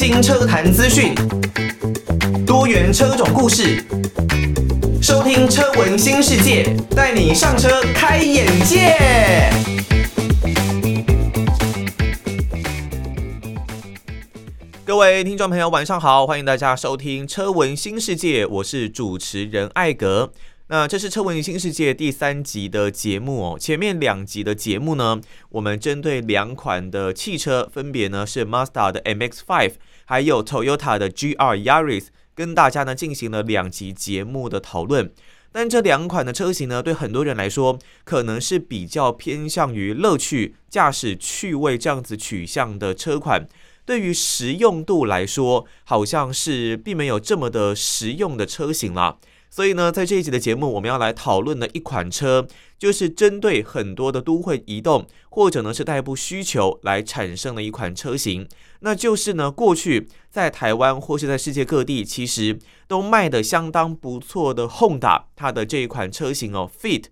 新车坛资讯，多元车种故事，收听车闻新世界，带你上车开眼界。各位听众朋友，晚上好，欢迎大家收听车闻新世界，我是主持人艾格。那这是车闻新世界第三集的节目哦。前面两集的节目呢，我们针对两款的汽车，分别呢是 Mazda 的 MX-5，还有 Toyota 的 GR Yaris，跟大家呢进行了两集节目的讨论。但这两款的车型呢，对很多人来说，可能是比较偏向于乐趣、驾驶趣味这样子取向的车款。对于实用度来说，好像是并没有这么的实用的车型了。所以呢，在这一集的节目，我们要来讨论的一款车，就是针对很多的都会移动或者呢是代步需求来产生的一款车型，那就是呢过去在台湾或是在世界各地，其实都卖得相当不错的 Honda，它的这一款车型哦，Fit。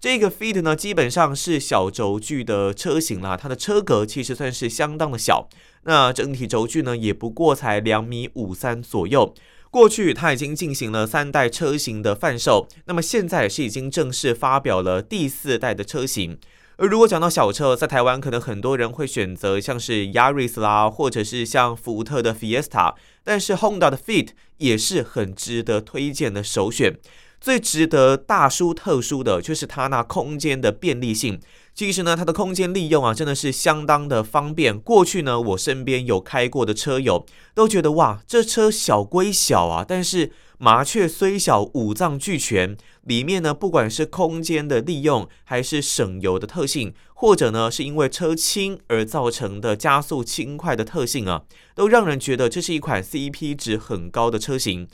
这个 Fit 呢，基本上是小轴距的车型啦，它的车格其实算是相当的小，那整体轴距呢也不过才两米五三左右。过去它已经进行了三代车型的贩售，那么现在是已经正式发表了第四代的车型。而如果讲到小车，在台湾可能很多人会选择像是 Yaris 啦，或者是像福特的 Fiesta，但是 Honda 的 Fit 也是很值得推荐的首选。最值得大书特书的就是它那空间的便利性。其实呢，它的空间利用啊，真的是相当的方便。过去呢，我身边有开过的车友都觉得哇，这车小归小啊，但是麻雀虽小，五脏俱全。里面呢，不管是空间的利用，还是省油的特性，或者呢，是因为车轻而造成的加速轻快的特性啊，都让人觉得这是一款 CP 值很高的车型。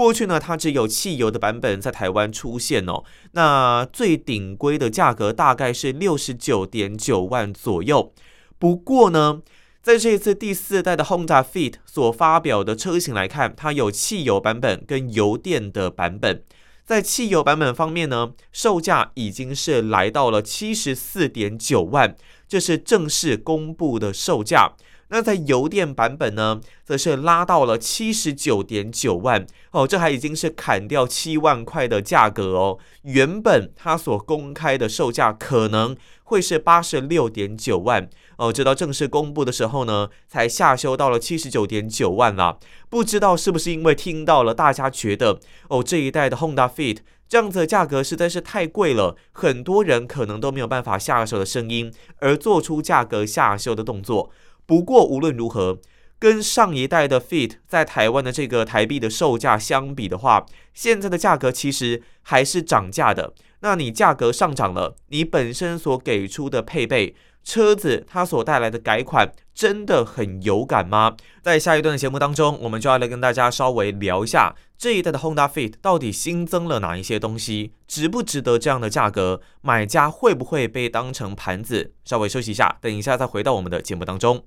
过去呢，它只有汽油的版本在台湾出现哦。那最顶规的价格大概是六十九点九万左右。不过呢，在这一次第四代的 Honda Fit 所发表的车型来看，它有汽油版本跟油电的版本。在汽油版本方面呢，售价已经是来到了七十四点九万，这是正式公布的售价。那在油电版本呢，则是拉到了七十九点九万哦，这还已经是砍掉七万块的价格哦。原本它所公开的售价可能会是八十六点九万哦，直到正式公布的时候呢，才下修到了七十九点九万啦。不知道是不是因为听到了大家觉得哦，这一代的 Honda Fit 这样子的价格实在是太贵了，很多人可能都没有办法下手的声音，而做出价格下修的动作。不过无论如何，跟上一代的 Fit 在台湾的这个台币的售价相比的话，现在的价格其实还是涨价的。那你价格上涨了，你本身所给出的配备，车子它所带来的改款，真的很有感吗？在下一段的节目当中，我们就要来跟大家稍微聊一下这一代的 Honda Fit 到底新增了哪一些东西，值不值得这样的价格？买家会不会被当成盘子？稍微休息一下，等一下再回到我们的节目当中。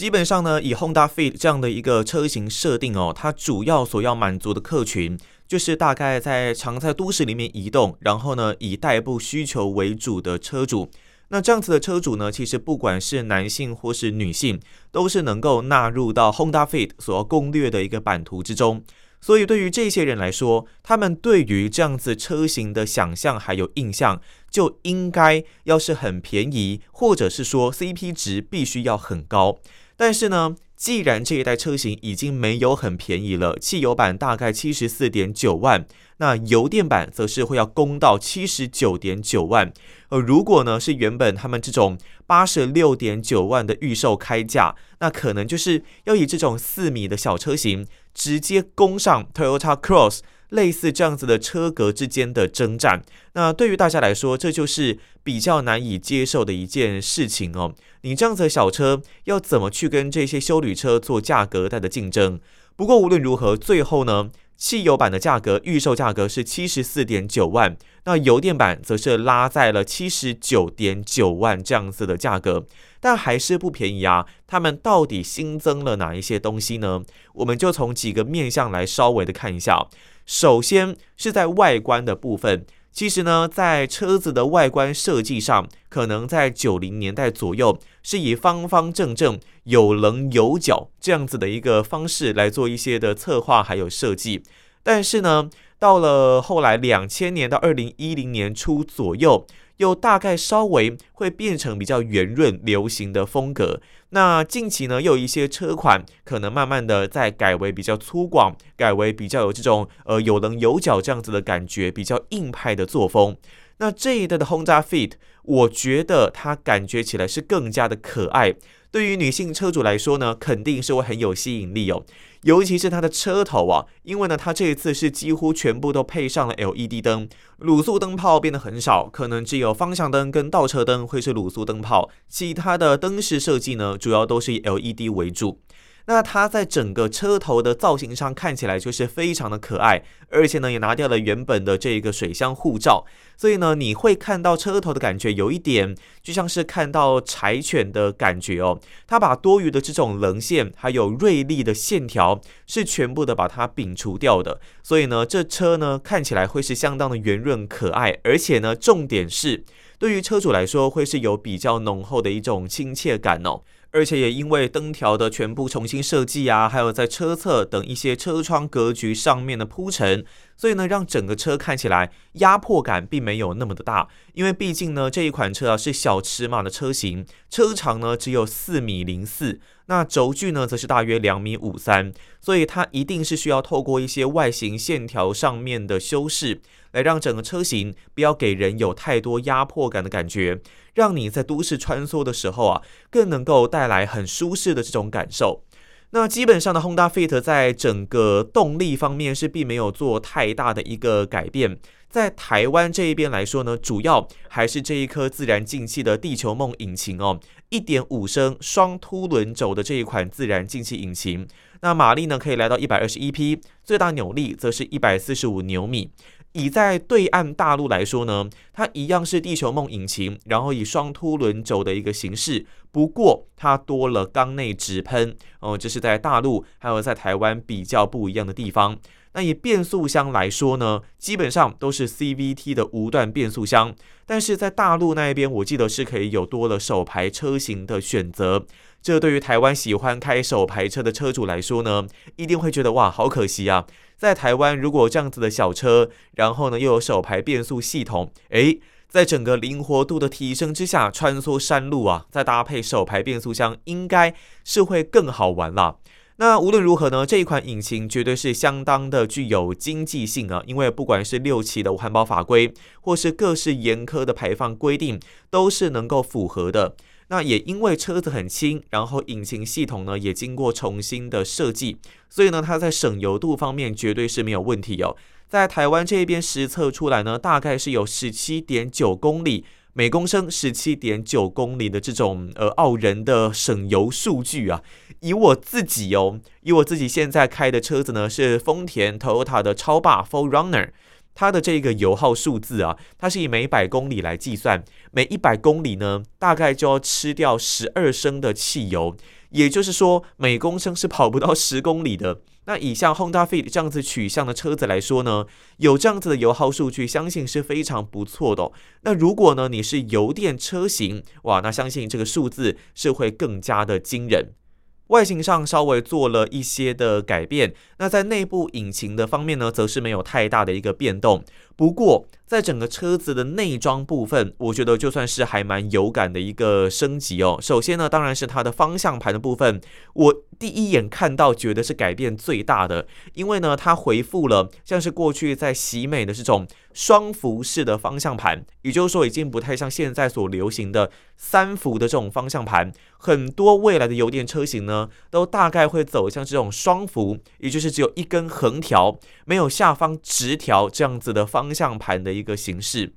基本上呢，以 Honda Fit 这样的一个车型设定哦，它主要所要满足的客群就是大概在常在都市里面移动，然后呢以代步需求为主的车主。那这样子的车主呢，其实不管是男性或是女性，都是能够纳入到 Honda Fit 所要攻略的一个版图之中。所以对于这些人来说，他们对于这样子车型的想象还有印象，就应该要是很便宜，或者是说 CP 值必须要很高。但是呢，既然这一代车型已经没有很便宜了，汽油版大概七十四点九万，那油电版则是会要攻到七十九点九万。而如果呢是原本他们这种八十六点九万的预售开价，那可能就是要以这种四米的小车型直接攻上 Toyota Cross。类似这样子的车格之间的征战，那对于大家来说，这就是比较难以接受的一件事情哦。你这样子的小车要怎么去跟这些休旅车做价格带的竞争？不过无论如何，最后呢，汽油版的价格预售价格是七十四点九万，那油电版则是拉在了七十九点九万这样子的价格，但还是不便宜啊。他们到底新增了哪一些东西呢？我们就从几个面向来稍微的看一下。首先是在外观的部分，其实呢，在车子的外观设计上，可能在九零年代左右是以方方正正、有棱有角这样子的一个方式来做一些的策划还有设计。但是呢，到了后来两千年到二零一零年初左右，又大概稍微会变成比较圆润流行的风格。那近期呢，又有一些车款可能慢慢的在改为比较粗犷，改为比较有这种呃有棱有角这样子的感觉，比较硬派的作风。那这一代的 Honda Fit，我觉得它感觉起来是更加的可爱。对于女性车主来说呢，肯定是会很有吸引力哦。尤其是它的车头啊，因为呢，它这一次是几乎全部都配上了 LED 灯，卤素灯泡变得很少，可能只有方向灯跟倒车灯会是卤素灯泡，其他的灯饰设计呢，主要都是以 LED 为主。那它在整个车头的造型上看起来就是非常的可爱，而且呢也拿掉了原本的这个水箱护罩，所以呢你会看到车头的感觉有一点就像是看到柴犬的感觉哦。它把多余的这种棱线还有锐利的线条是全部的把它摒除掉的，所以呢这车呢看起来会是相当的圆润可爱，而且呢重点是对于车主来说会是有比较浓厚的一种亲切感哦。而且也因为灯条的全部重新设计啊，还有在车侧等一些车窗格局上面的铺陈，所以呢，让整个车看起来压迫感并没有那么的大。因为毕竟呢，这一款车啊是小尺码的车型，车长呢只有四米零四，那轴距呢则是大约两米五三，所以它一定是需要透过一些外形线条上面的修饰，来让整个车型不要给人有太多压迫感的感觉。让你在都市穿梭的时候啊，更能够带来很舒适的这种感受。那基本上的 Honda Fit 在整个动力方面是并没有做太大的一个改变。在台湾这一边来说呢，主要还是这一颗自然进气的地球梦引擎哦，一点五升双凸轮轴的这一款自然进气引擎。那马力呢可以来到一百二十一匹，最大扭力则是一百四十五牛米。以在对岸大陆来说呢，它一样是地球梦引擎，然后以双凸轮轴的一个形式，不过它多了缸内直喷哦，这是在大陆还有在台湾比较不一样的地方。那以变速箱来说呢，基本上都是 CVT 的无段变速箱，但是在大陆那一边，我记得是可以有多了手排车型的选择。这对于台湾喜欢开手排车的车主来说呢，一定会觉得哇，好可惜啊！在台湾如果这样子的小车，然后呢又有手排变速系统，诶，在整个灵活度的提升之下，穿梭山路啊，再搭配手排变速箱，应该是会更好玩啦。那无论如何呢，这一款引擎绝对是相当的具有经济性啊，因为不管是六期的环保法规，或是各式严苛的排放规定，都是能够符合的。那也因为车子很轻，然后引擎系统呢也经过重新的设计，所以呢它在省油度方面绝对是没有问题哦。在台湾这边实测出来呢，大概是有十七点九公里每公升，十七点九公里的这种呃傲人的省油数据啊。以我自己哦，以我自己现在开的车子呢是丰田 Toyota 的超霸 Four Runner。它的这个油耗数字啊，它是以每百公里来计算，每一百公里呢，大概就要吃掉十二升的汽油，也就是说，每公升是跑不到十公里的。那以像 Honda Fit 这样子取向的车子来说呢，有这样子的油耗数据，相信是非常不错的。那如果呢，你是油电车型，哇，那相信这个数字是会更加的惊人。外形上稍微做了一些的改变，那在内部引擎的方面呢，则是没有太大的一个变动。不过，在整个车子的内装部分，我觉得就算是还蛮有感的一个升级哦。首先呢，当然是它的方向盘的部分，我第一眼看到觉得是改变最大的，因为呢，它恢复了像是过去在喜美的这种双幅式的方向盘，也就是说，已经不太像现在所流行的三辐的这种方向盘。很多未来的油电车型呢，都大概会走向这种双幅，也就是只有一根横条，没有下方直条这样子的方。向盘的一个形式，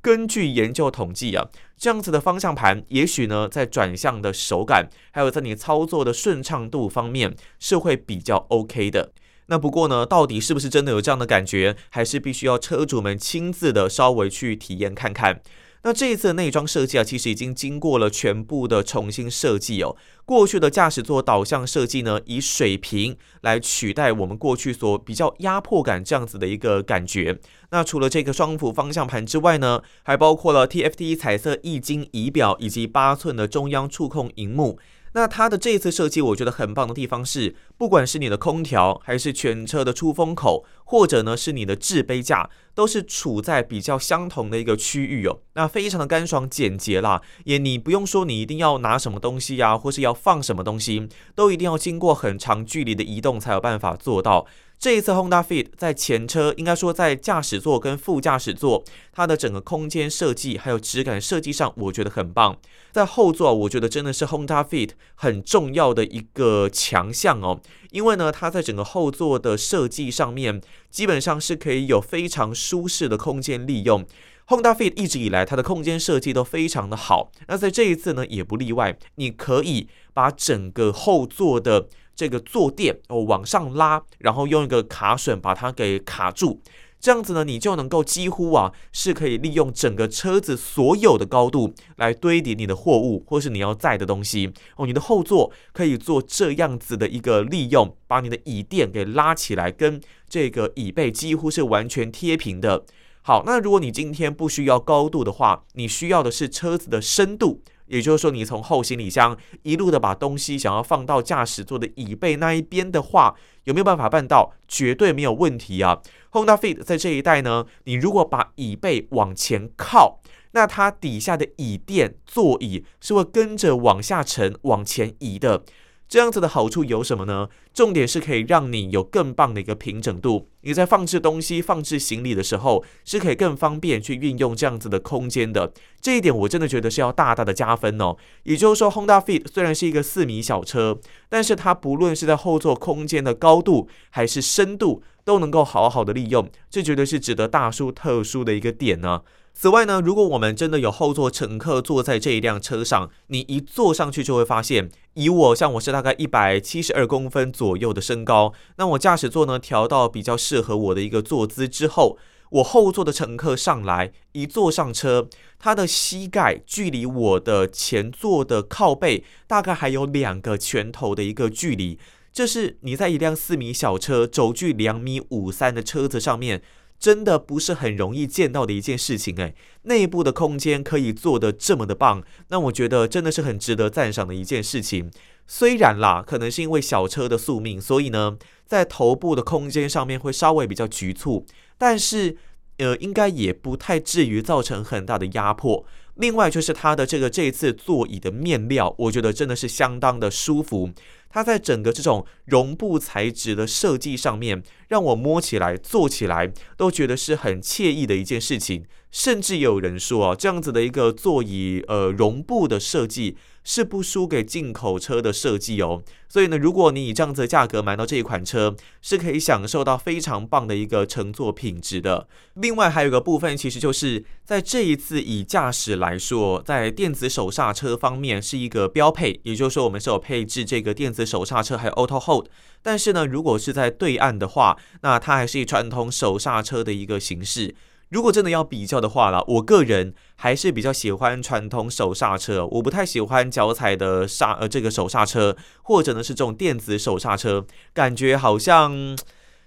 根据研究统计啊，这样子的方向盘，也许呢在转向的手感，还有在你操作的顺畅度方面，是会比较 OK 的。那不过呢，到底是不是真的有这样的感觉，还是必须要车主们亲自的稍微去体验看看。那这一次的内装设计啊，其实已经经过了全部的重新设计哦。过去的驾驶座导向设计呢，以水平来取代我们过去所比较压迫感这样子的一个感觉。那除了这个双幅方向盘之外呢，还包括了 TFT 彩色液晶仪表以及八寸的中央触控荧幕。那它的这次设计，我觉得很棒的地方是，不管是你的空调，还是全车的出风口，或者呢是你的置杯架，都是处在比较相同的一个区域哦。那非常的干爽简洁啦，也你不用说你一定要拿什么东西呀、或是要放什么东西，都一定要经过很长距离的移动才有办法做到。这一次 Honda Fit 在前车，应该说在驾驶座跟副驾驶座，它的整个空间设计还有质感设计上，我觉得很棒。在后座，我觉得真的是 Honda Fit 很重要的一个强项哦，因为呢，它在整个后座的设计上面，基本上是可以有非常舒适的空间利用。Honda Fit 一直以来它的空间设计都非常的好，那在这一次呢，也不例外。你可以把整个后座的这个坐垫哦往上拉，然后用一个卡榫把它给卡住，这样子呢，你就能够几乎啊是可以利用整个车子所有的高度来堆叠你的货物或是你要载的东西哦。你的后座可以做这样子的一个利用，把你的椅垫给拉起来，跟这个椅背几乎是完全贴平的。好，那如果你今天不需要高度的话，你需要的是车子的深度。也就是说，你从后行李箱一路的把东西想要放到驾驶座的椅背那一边的话，有没有办法办到？绝对没有问题啊！Honda Fit 在这一代呢，你如果把椅背往前靠，那它底下的椅垫座椅是会跟着往下沉、往前移的。这样子的好处有什么呢？重点是可以让你有更棒的一个平整度。你在放置东西、放置行李的时候，是可以更方便去运用这样子的空间的。这一点我真的觉得是要大大的加分哦。也就是说，Honda Fit 虽然是一个四米小车，但是它不论是在后座空间的高度还是深度，都能够好好的利用。这绝对是值得大叔特殊的一个点呢。此外呢，如果我们真的有后座乘客坐在这一辆车上，你一坐上去就会发现，以我像我是大概一百七十二公分左右的身高，那我驾驶座呢调到比较适合我的一个坐姿之后，我后座的乘客上来一坐上车，他的膝盖距离我的前座的靠背大概还有两个拳头的一个距离，这是你在一辆四米小车轴距两米五三的车子上面。真的不是很容易见到的一件事情诶，内部的空间可以做得这么的棒，那我觉得真的是很值得赞赏的一件事情。虽然啦，可能是因为小车的宿命，所以呢，在头部的空间上面会稍微比较局促，但是呃，应该也不太至于造成很大的压迫。另外就是它的这个这次座椅的面料，我觉得真的是相当的舒服。它在整个这种绒布材质的设计上面，让我摸起来、坐起来都觉得是很惬意的一件事情。甚至有人说啊，这样子的一个座椅，呃，绒布的设计是不输给进口车的设计哦。所以呢，如果你以这样子的价格买到这一款车，是可以享受到非常棒的一个乘坐品质的。另外还有一个部分，其实就是在这一次以驾驶来说，在电子手刹车方面是一个标配，也就是说我们是有配置这个电子手刹车还有 Auto Hold。但是呢，如果是在对岸的话，那它还是以传统手刹车的一个形式。如果真的要比较的话啦，我个人还是比较喜欢传统手刹车，我不太喜欢脚踩的刹呃这个手刹车，或者呢是这种电子手刹车，感觉好像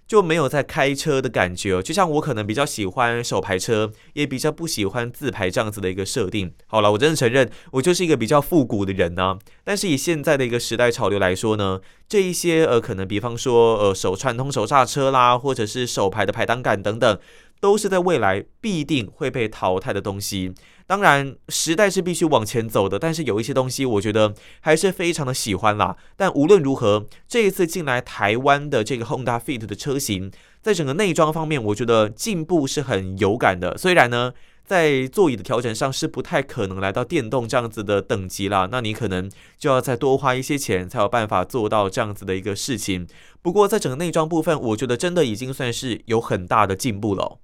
就没有在开车的感觉。就像我可能比较喜欢手排车，也比较不喜欢自排这样子的一个设定。好了，我真的承认我就是一个比较复古的人呢、但是以现在的一个时代潮流来说呢，这一些呃可能比方说呃手传统手刹车啦，或者是手排的排档杆等等。都是在未来必定会被淘汰的东西。当然，时代是必须往前走的，但是有一些东西，我觉得还是非常的喜欢啦。但无论如何，这一次进来台湾的这个 Honda Fit 的车型，在整个内装方面，我觉得进步是很有感的。虽然呢，在座椅的调整上是不太可能来到电动这样子的等级啦，那你可能就要再多花一些钱，才有办法做到这样子的一个事情。不过，在整个内装部分，我觉得真的已经算是有很大的进步了。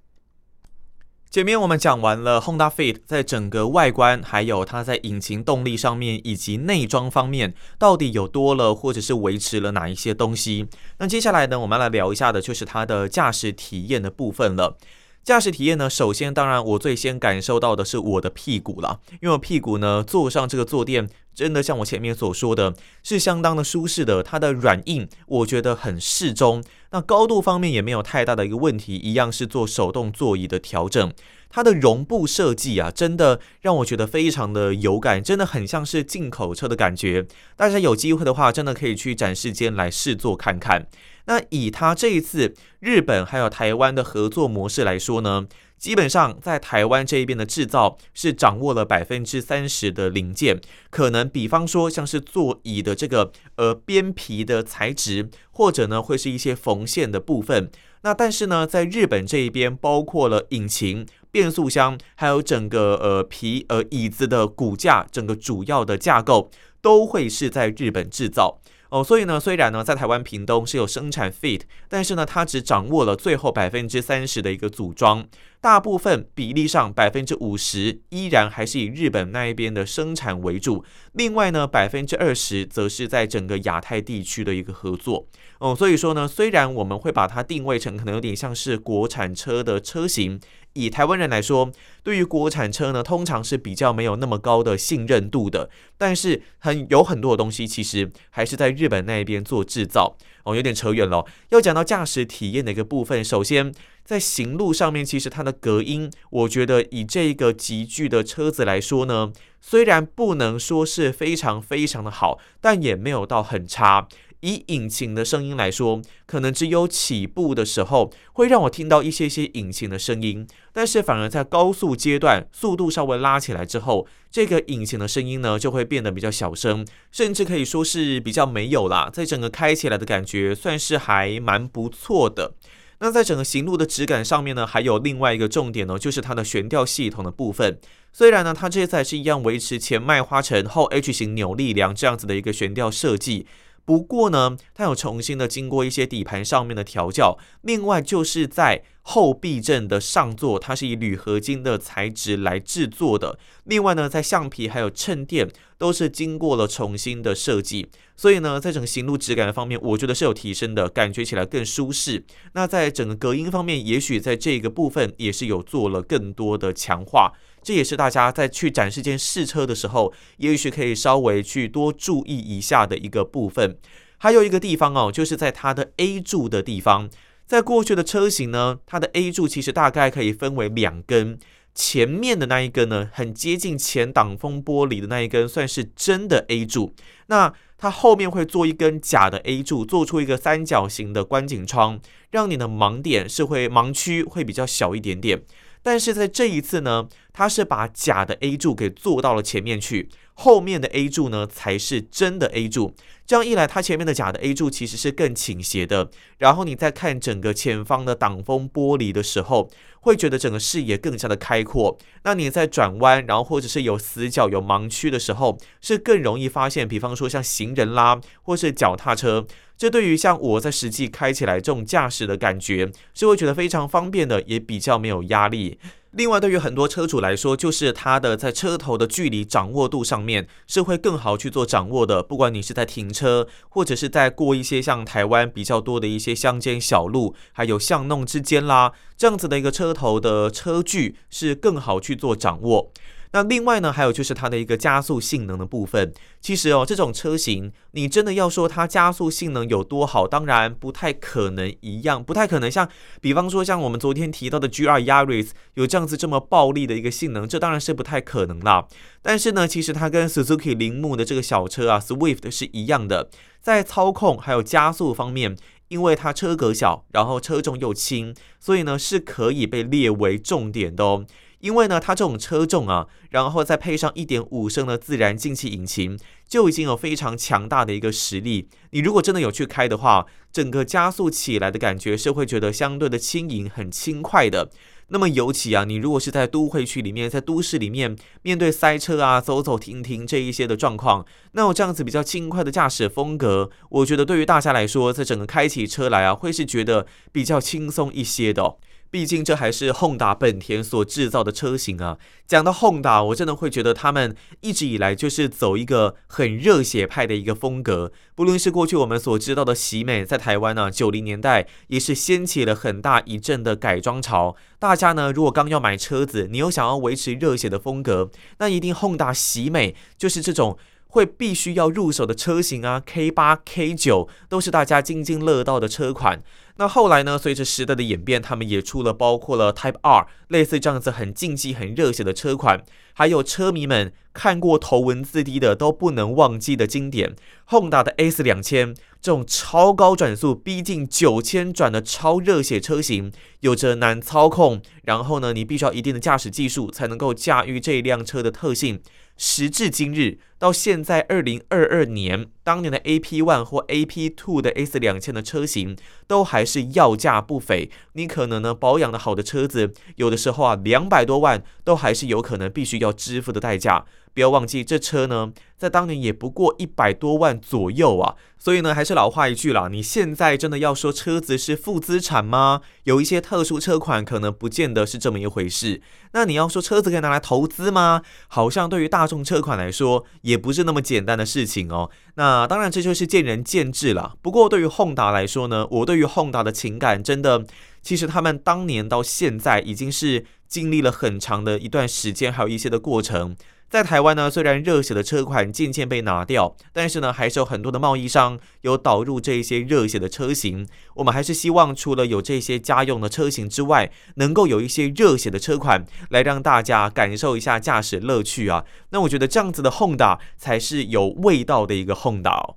前面我们讲完了 Honda Fit 在整个外观，还有它在引擎动力上面以及内装方面到底有多了，或者是维持了哪一些东西。那接下来呢，我们来聊一下的就是它的驾驶体验的部分了。驾驶体验呢，首先当然我最先感受到的是我的屁股了，因为我屁股呢坐上这个坐垫。真的像我前面所说的，是相当的舒适的。它的软硬我觉得很适中，那高度方面也没有太大的一个问题，一样是做手动座椅的调整。它的绒布设计啊，真的让我觉得非常的有感，真的很像是进口车的感觉。大家有机会的话，真的可以去展示间来试坐看看。那以它这一次日本还有台湾的合作模式来说呢，基本上在台湾这一边的制造是掌握了百分之三十的零件，可能比方说像是座椅的这个呃边皮的材质，或者呢会是一些缝线的部分。那但是呢，在日本这一边，包括了引擎、变速箱，还有整个呃皮呃椅子的骨架，整个主要的架构都会是在日本制造。哦，所以呢，虽然呢，在台湾屏东是有生产 Fit，但是呢，它只掌握了最后百分之三十的一个组装，大部分比例上百分之五十依然还是以日本那一边的生产为主，另外呢，百分之二十则是在整个亚太地区的一个合作。哦，所以说呢，虽然我们会把它定位成可能有点像是国产车的车型。以台湾人来说，对于国产车呢，通常是比较没有那么高的信任度的。但是很有很多的东西，其实还是在日本那边做制造。哦，有点扯远了。要讲到驾驶体验的一个部分，首先在行路上面，其实它的隔音，我觉得以这个级距的车子来说呢，虽然不能说是非常非常的好，但也没有到很差。以引擎的声音来说，可能只有起步的时候会让我听到一些些引擎的声音，但是反而在高速阶段，速度稍微拉起来之后，这个引擎的声音呢就会变得比较小声，甚至可以说是比较没有啦。在整个开起来的感觉算是还蛮不错的。那在整个行路的质感上面呢，还有另外一个重点呢，就是它的悬吊系统的部分。虽然呢，它这次还是一样维持前麦花臣后 H 型扭力梁这样子的一个悬吊设计。不过呢，它有重新的经过一些底盘上面的调教，另外就是在后避震的上座，它是以铝合金的材质来制作的。另外呢，在橡皮还有衬垫都是经过了重新的设计，所以呢，在整个行路质感的方面，我觉得是有提升的，感觉起来更舒适。那在整个隔音方面，也许在这个部分也是有做了更多的强化。这也是大家在去展示间试车的时候，也许可以稍微去多注意一下的一个部分。还有一个地方哦，就是在它的 A 柱的地方，在过去的车型呢，它的 A 柱其实大概可以分为两根，前面的那一根呢，很接近前挡风玻璃的那一根，算是真的 A 柱。那它后面会做一根假的 A 柱，做出一个三角形的观景窗，让你的盲点是会盲区会比较小一点点。但是在这一次呢，它是把假的 A 柱给做到了前面去，后面的 A 柱呢才是真的 A 柱。这样一来，它前面的假的 A 柱其实是更倾斜的。然后你再看整个前方的挡风玻璃的时候，会觉得整个视野更加的开阔。那你在转弯，然后或者是有死角、有盲区的时候，是更容易发现。比方说像行人啦，或是脚踏车。这对于像我在实际开起来这种驾驶的感觉，是会觉得非常方便的，也比较没有压力。另外，对于很多车主来说，就是它的在车头的距离掌握度上面是会更好去做掌握的。不管你是在停车，或者是在过一些像台湾比较多的一些乡间小路，还有巷弄之间啦，这样子的一个车头的车距是更好去做掌握。那另外呢，还有就是它的一个加速性能的部分。其实哦，这种车型你真的要说它加速性能有多好，当然不太可能一样，不太可能像，比方说像我们昨天提到的 GR Yaris 有这样子这么暴力的一个性能，这当然是不太可能啦。但是呢，其实它跟 Suzuki 铃木的这个小车啊 Swift 是一样的，在操控还有加速方面，因为它车格小，然后车重又轻，所以呢是可以被列为重点的哦。因为呢，它这种车重啊，然后再配上一点五升的自然进气引擎，就已经有非常强大的一个实力。你如果真的有去开的话，整个加速起来的感觉是会觉得相对的轻盈、很轻快的。那么尤其啊，你如果是在都会区里面，在都市里面面对塞车啊、走走停停这一些的状况，那我这样子比较轻快的驾驶风格，我觉得对于大家来说，在整个开起车来啊，会是觉得比较轻松一些的。毕竟这还是 Honda 本田所制造的车型啊。讲到 Honda，我真的会觉得他们一直以来就是走一个很热血派的一个风格。不论是过去我们所知道的喜美，在台湾呢，九零年代也是掀起了很大一阵的改装潮。大家呢，如果刚要买车子，你又想要维持热血的风格，那一定 Honda 喜美就是这种。会必须要入手的车型啊，K 八、K 九都是大家津津乐道的车款。那后来呢，随着时代的演变，他们也出了包括了 Type R 类似这样子很竞技、很热血的车款，还有车迷们看过头文字 D 的都不能忘记的经典 Honda 的 S 两千这种超高转速逼近九千转的超热血车型，有着难操控，然后呢，你必须要一定的驾驶技术才能够驾驭这辆车的特性。时至今日，到现在二零二二年，当年的 AP One 或 AP Two 的 S 两千的车型都还是要价不菲。你可能呢保养的好的车子，有的时候啊两百多万都还是有可能必须要支付的代价。不要忘记，这车呢，在当年也不过一百多万左右啊。所以呢，还是老话一句啦，你现在真的要说车子是负资产吗？有一些特殊车款可能不见得是这么一回事。那你要说车子可以拿来投资吗？好像对于大众车款来说，也不是那么简单的事情哦。那当然，这就是见仁见智了。不过对于混搭来说呢，我对于混搭的情感真的，其实他们当年到现在已经是经历了很长的一段时间，还有一些的过程。在台湾呢，虽然热血的车款渐渐被拿掉，但是呢，还是有很多的贸易商有导入这些热血的车型。我们还是希望，除了有这些家用的车型之外，能够有一些热血的车款来让大家感受一下驾驶乐趣啊。那我觉得这样子的 Honda 才是有味道的一个 Honda。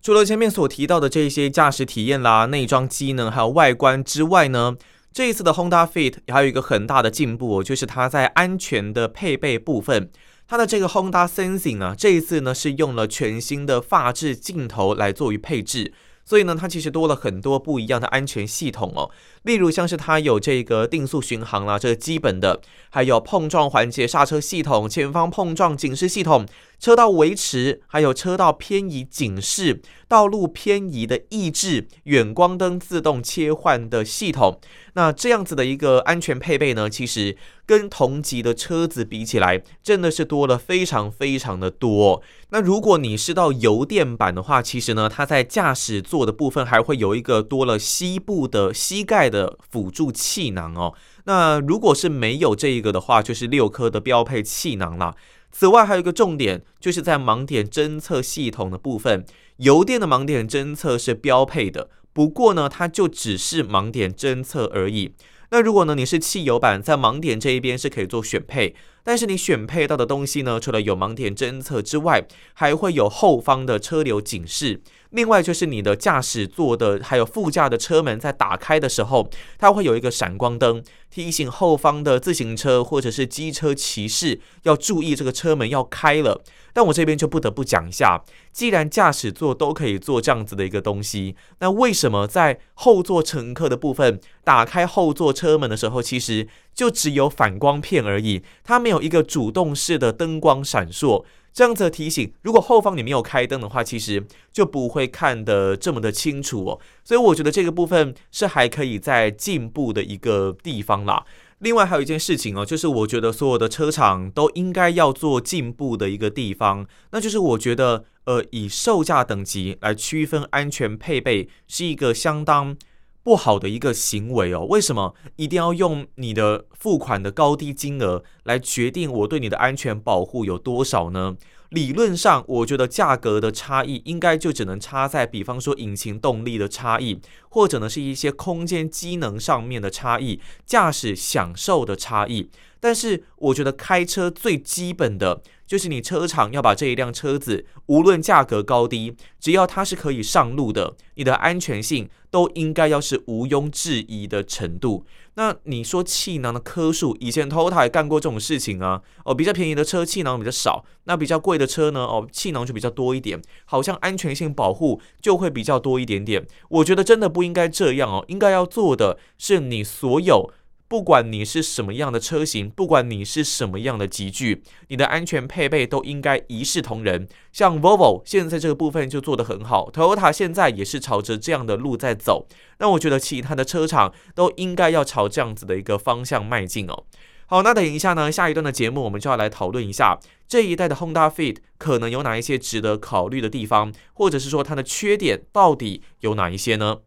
除了前面所提到的这些驾驶体验啦、内装机能还有外观之外呢，这一次的 Honda Fit 还有一个很大的进步，就是它在安全的配备部分，它的这个 Honda Sensing 啊，这一次呢是用了全新的发质镜头来作为配置，所以呢，它其实多了很多不一样的安全系统哦。例如像是它有这个定速巡航啦，这个基本的，还有碰撞缓解刹车系统、前方碰撞警示系统、车道维持，还有车道偏移警示、道路偏移的抑制、远光灯自动切换的系统。那这样子的一个安全配备呢，其实跟同级的车子比起来，真的是多了非常非常的多。那如果你是到油电版的话，其实呢，它在驾驶座的部分还会有一个多了膝部的膝盖的辅助气囊哦。那如果是没有这一个的话，就是六颗的标配气囊啦。此外，还有一个重点，就是在盲点侦测系统的部分，油电的盲点侦测是标配的。不过呢，它就只是盲点侦测而已。那如果呢，你是汽油版，在盲点这一边是可以做选配，但是你选配到的东西呢，除了有盲点侦测之外，还会有后方的车流警示。另外就是你的驾驶座的，还有副驾的车门在打开的时候，它会有一个闪光灯，提醒后方的自行车或者是机车骑士要注意这个车门要开了。但我这边就不得不讲一下，既然驾驶座都可以做这样子的一个东西，那为什么在后座乘客的部分打开后座车门的时候，其实就只有反光片而已，它没有一个主动式的灯光闪烁？这样子提醒，如果后方你没有开灯的话，其实就不会看得这么的清楚哦。所以我觉得这个部分是还可以再进步的一个地方啦。另外还有一件事情哦，就是我觉得所有的车厂都应该要做进步的一个地方，那就是我觉得呃，以售价等级来区分安全配备是一个相当不好的一个行为哦，为什么一定要用你的付款的高低金额来决定我对你的安全保护有多少呢？理论上，我觉得价格的差异应该就只能差在，比方说引擎动力的差异，或者呢是一些空间机能上面的差异，驾驶享受的差异。但是，我觉得开车最基本的。就是你车厂要把这一辆车子，无论价格高低，只要它是可以上路的，你的安全性都应该要是毋庸置疑的程度。那你说气囊的颗数，以前 Toyota 也干过这种事情啊。哦，比较便宜的车气囊比较少，那比较贵的车呢？哦，气囊就比较多一点，好像安全性保护就会比较多一点点。我觉得真的不应该这样哦，应该要做的是你所有。不管你是什么样的车型，不管你是什么样的级距，你的安全配备都应该一视同仁。像 Volvo 现在这个部分就做得很好，Toyota 现在也是朝着这样的路在走。那我觉得其他的车厂都应该要朝这样子的一个方向迈进哦。好，那等一下呢，下一段的节目我们就要来讨论一下这一代的 Honda Fit 可能有哪一些值得考虑的地方，或者是说它的缺点到底有哪一些呢？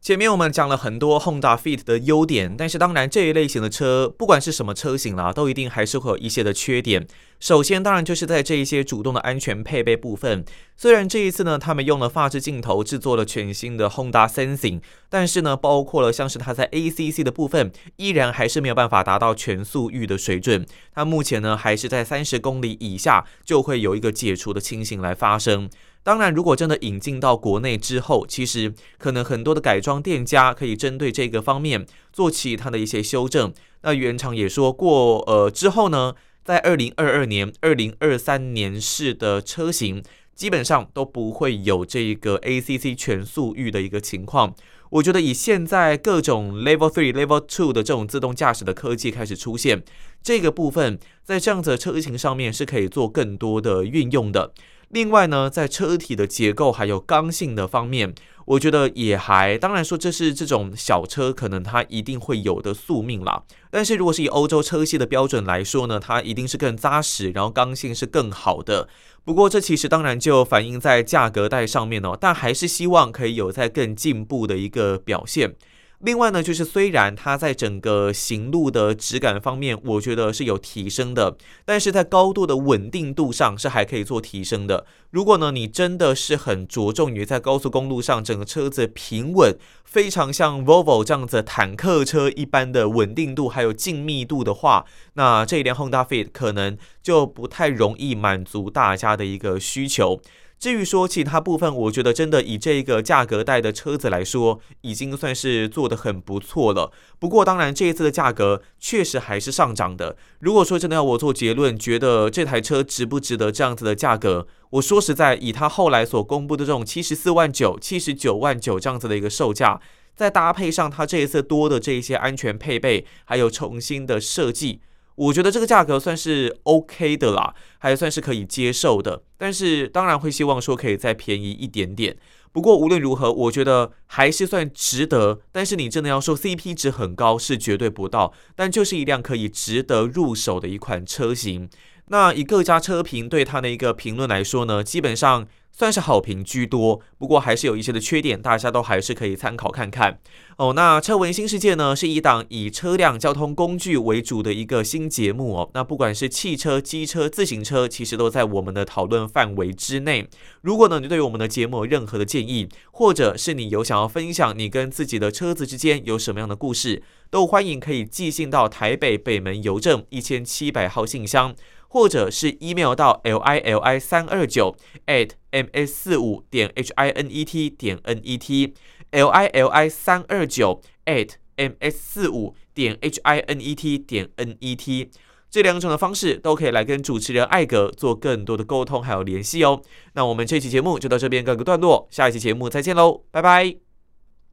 前面我们讲了很多 Honda Fit 的优点，但是当然这一类型的车，不管是什么车型啦，都一定还是会有一些的缺点。首先，当然就是在这一些主动的安全配备部分。虽然这一次呢，他们用了发质镜头制作了全新的 Honda Sensing，但是呢，包括了像是它在 ACC 的部分，依然还是没有办法达到全速域的水准。它目前呢，还是在三十公里以下就会有一个解除的情形来发生。当然，如果真的引进到国内之后，其实可能很多的改装店家可以针对这个方面做其他的一些修正。那原厂也说过，呃，之后呢，在二零二二年、二零二三年式的车型，基本上都不会有这个 ACC 全速域的一个情况。我觉得以现在各种 Level Three、Level Two 的这种自动驾驶的科技开始出现，这个部分在这样子的车型上面是可以做更多的运用的。另外呢，在车体的结构还有刚性的方面，我觉得也还，当然说这是这种小车可能它一定会有的宿命啦。但是如果是以欧洲车系的标准来说呢，它一定是更扎实，然后刚性是更好的。不过这其实当然就反映在价格带上面哦，但还是希望可以有在更进步的一个表现。另外呢，就是虽然它在整个行路的质感方面，我觉得是有提升的，但是在高度的稳定度上是还可以做提升的。如果呢，你真的是很着重于在高速公路上整个车子平稳，非常像 Volvo 这样子坦克车一般的稳定度还有静谧度的话，那这一辆 Honda Fit 可能就不太容易满足大家的一个需求。至于说其他部分，我觉得真的以这个价格带的车子来说，已经算是做得很不错了。不过，当然这一次的价格确实还是上涨的。如果说真的要我做结论，觉得这台车值不值得这样子的价格，我说实在，以它后来所公布的这种七十四万九、七十九万九这样子的一个售价，再搭配上它这一次多的这一些安全配备，还有重新的设计。我觉得这个价格算是 OK 的啦，还算是可以接受的。但是当然会希望说可以再便宜一点点。不过无论如何，我觉得还是算值得。但是你真的要说 CP 值很高，是绝对不到。但就是一辆可以值得入手的一款车型。那以各家车评对它的一个评论来说呢，基本上。算是好评居多，不过还是有一些的缺点，大家都还是可以参考看看哦。那车闻新世界呢，是一档以车辆交通工具为主的一个新节目哦。那不管是汽车、机车、自行车，其实都在我们的讨论范围之内。如果呢，你对于我们的节目有任何的建议，或者是你有想要分享你跟自己的车子之间有什么样的故事，都欢迎可以寄信到台北北门邮政一千七百号信箱。或者是 email 到 l i l i 三二九 at m s 四五点 h i n e t 点 n e t l i l i 三二九 at m s 四五点 h i n e t 点 n e t 这两种的方式都可以来跟主持人艾格做更多的沟通还有联系哦。那我们这期节目就到这边告个段落，下一期节目再见喽，拜拜。